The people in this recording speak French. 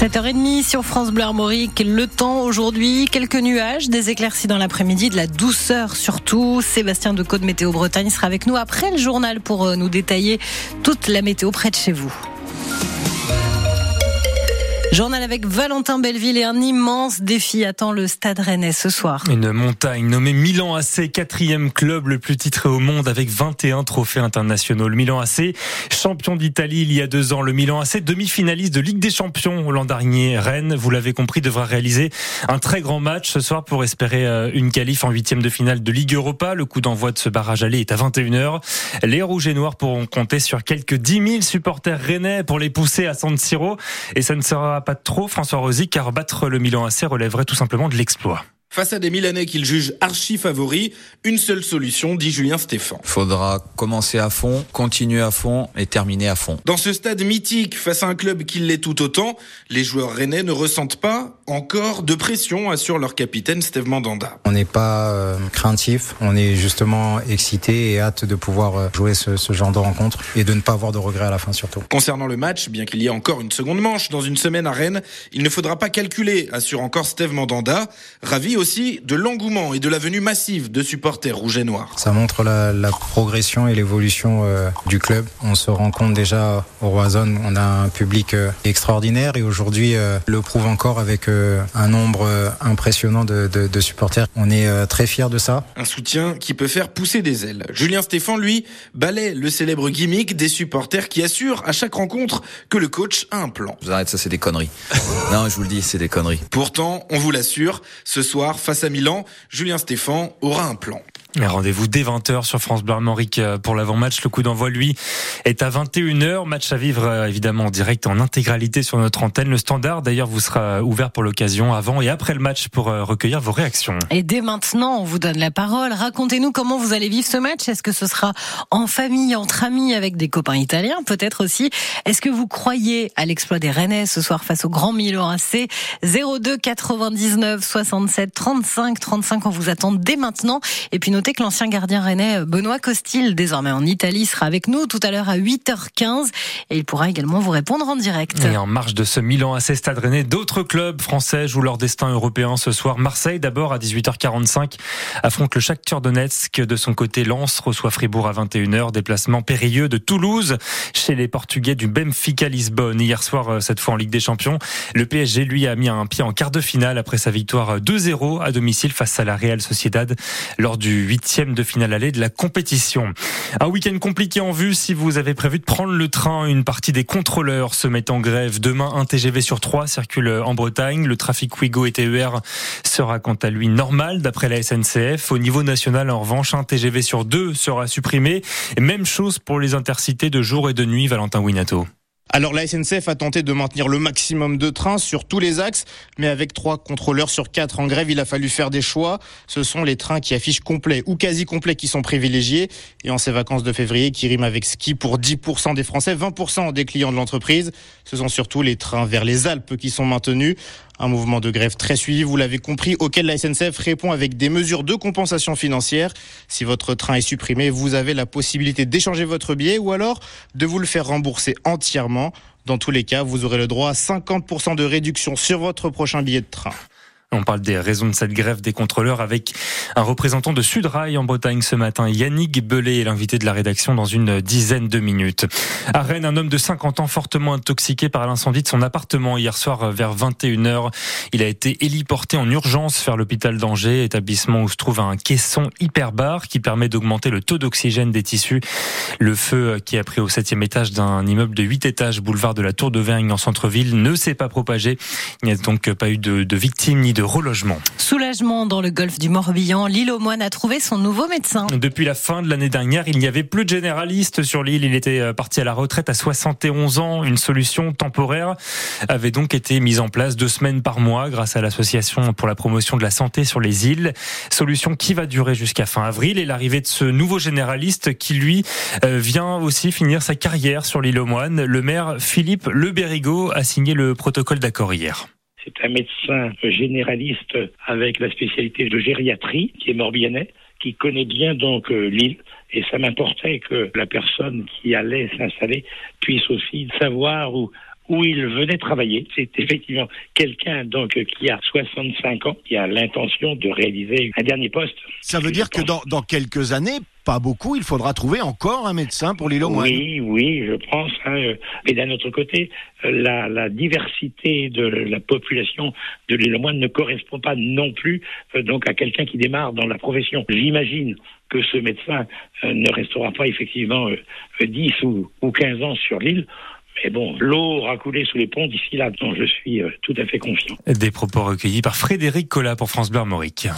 7h30 sur France Bleu Armorique. Le temps aujourd'hui, quelques nuages, des éclaircies dans l'après-midi, de la douceur surtout. Sébastien de Côte Météo Bretagne sera avec nous après le journal pour euh, nous détailler toute la météo près de chez vous. Journal avec Valentin Belleville et un immense défi attend le Stade Rennais ce soir. Une montagne nommée Milan AC, quatrième club le plus titré au monde avec 21 trophées internationaux. Le Milan AC, champion d'Italie il y a deux ans. Le Milan AC, demi-finaliste de Ligue des Champions l'an dernier. Rennes, vous l'avez compris, devra réaliser un très grand match ce soir pour espérer euh, une qualif en huitième de finale de Ligue Europa. Le coup d'envoi de ce barrage aller est à 21h. Les Rouges et Noirs pourront compter sur quelques 10 000 supporters rennais pour les pousser à San Siro et ça ne sera pas trop, François Rosy, car battre le Milan AC relèverait tout simplement de l'exploit. Face à des Milanais qu'il juge archi favoris, une seule solution, dit Julien Stéphan. Faudra commencer à fond, continuer à fond et terminer à fond. Dans ce stade mythique, face à un club qui l'est tout autant, les joueurs rennais ne ressentent pas encore de pression, assure leur capitaine Steve Mandanda. On n'est pas euh, craintif, on est justement excité et hâte de pouvoir euh, jouer ce, ce, genre de rencontre et de ne pas avoir de regrets à la fin surtout. Concernant le match, bien qu'il y ait encore une seconde manche dans une semaine à Rennes, il ne faudra pas calculer, assure encore Steve Mandanda, ravi aussi de l'engouement et de la venue massive de supporters rouges et noirs. Ça montre la, la progression et l'évolution euh, du club. On se rend compte déjà au Roison, on a un public euh, extraordinaire et aujourd'hui euh, le prouve encore avec euh, un nombre euh, impressionnant de, de, de, supporters. On est euh, très fiers de ça. Un soutien qui peut faire pousser des ailes. Julien Stéphan, lui, balaie le célèbre gimmick des supporters qui assurent à chaque rencontre que le coach a un plan. Vous arrêtez, ça c'est des conneries. non, je vous le dis, c'est des conneries. Pourtant, on vous l'assure, ce soir, face à Milan, Julien Stéphan aura un plan. Rendez-vous dès 20h sur France Bleu Armorique euh, pour l'avant-match. Le coup d'envoi, lui, est à 21h. Match à vivre euh, évidemment en direct en intégralité sur notre antenne. Le standard, d'ailleurs, vous sera ouvert pour l'occasion avant et après le match pour euh, recueillir vos réactions. Et dès maintenant, on vous donne la parole. Racontez-nous comment vous allez vivre ce match. Est-ce que ce sera en famille, entre amis, avec des copains italiens, peut-être aussi Est-ce que vous croyez à l'exploit des Rennais ce soir face au Grand Milan AC 02 99 67 35 35. On vous attend dès maintenant. Et puis notez que l'ancien gardien rennais Benoît Costil, désormais en Italie, sera avec nous tout à l'heure à 8h15 et il pourra également vous répondre en direct. Et en marge de ce Milan AC Stade Rennais, d'autres clubs français jouent leur destin européen ce soir. Marseille d'abord à 18h45 affronte le Shakhtar Donetsk. De son côté, Lens reçoit Fribourg à 21h. Déplacement périlleux de Toulouse chez les Portugais du Benfica Lisbonne. Hier soir, cette fois en Ligue des Champions, le PSG lui a mis un pied en quart de finale après sa victoire 2-0 à domicile face à la Real Sociedad lors du huitième de finale aller de la compétition. Un week-end compliqué en vue si vous avez prévu de prendre le train. Une partie des contrôleurs se met en grève. Demain, un TGV sur trois circule en Bretagne. Le trafic Ouigo et TER sera quant à lui normal d'après la SNCF. Au niveau national, en revanche, un TGV sur deux sera supprimé. Et même chose pour les intercités de jour et de nuit, Valentin Winato. Alors la SNCF a tenté de maintenir le maximum de trains sur tous les axes, mais avec trois contrôleurs sur quatre en grève, il a fallu faire des choix. Ce sont les trains qui affichent complet ou quasi complet qui sont privilégiés. Et en ces vacances de février, qui riment avec ski pour 10% des Français, 20% des clients de l'entreprise, ce sont surtout les trains vers les Alpes qui sont maintenus. Un mouvement de grève très suivi, vous l'avez compris, auquel la SNCF répond avec des mesures de compensation financière. Si votre train est supprimé, vous avez la possibilité d'échanger votre billet ou alors de vous le faire rembourser entièrement. Dans tous les cas, vous aurez le droit à 50% de réduction sur votre prochain billet de train. On parle des raisons de cette grève des contrôleurs avec un représentant de Sudrail en Bretagne ce matin. Yannick Belay est l'invité de la rédaction dans une dizaine de minutes. À Rennes, un homme de 50 ans fortement intoxiqué par l'incendie de son appartement hier soir vers 21h. Il a été héliporté en urgence vers l'hôpital d'Angers, établissement où se trouve un caisson hyperbar qui permet d'augmenter le taux d'oxygène des tissus. Le feu qui a pris au septième étage d'un immeuble de 8 étages, boulevard de la Tour de Vergne en centre-ville, ne s'est pas propagé. Il n'y a donc pas eu de, de victimes ni de de relogement. Soulagement dans le golfe du Morbihan. L'île aux moines a trouvé son nouveau médecin. Depuis la fin de l'année dernière, il n'y avait plus de généraliste sur l'île. Il était parti à la retraite à 71 ans. Une solution temporaire avait donc été mise en place deux semaines par mois grâce à l'association pour la promotion de la santé sur les îles. Solution qui va durer jusqu'à fin avril et l'arrivée de ce nouveau généraliste qui lui vient aussi finir sa carrière sur l'île aux moines. Le maire Philippe Le Bérigot a signé le protocole d'accord hier. C'est un médecin généraliste avec la spécialité de gériatrie, qui est morbihanais, qui connaît bien donc l'île. Et ça m'importait que la personne qui allait s'installer puisse aussi savoir où, où il venait travailler. C'est effectivement quelqu'un donc qui a 65 ans, qui a l'intention de réaliser un dernier poste. Ça veut dire que dans, dans quelques années, pas beaucoup, il faudra trouver encore un médecin pour l'île aux Moines. Oui, oui, je pense. Hein. Et d'un autre côté, la, la, diversité de la population de l'île aux Moines ne correspond pas non plus euh, donc à quelqu'un qui démarre dans la profession. J'imagine que ce médecin euh, ne restera pas effectivement 10 euh, ou, ou 15 ans sur l'île. Mais bon, l'eau aura coulé sous les ponts d'ici là, donc je suis tout à fait confiant. Des propos recueillis par Frédéric Collat pour France Bleu Armorique.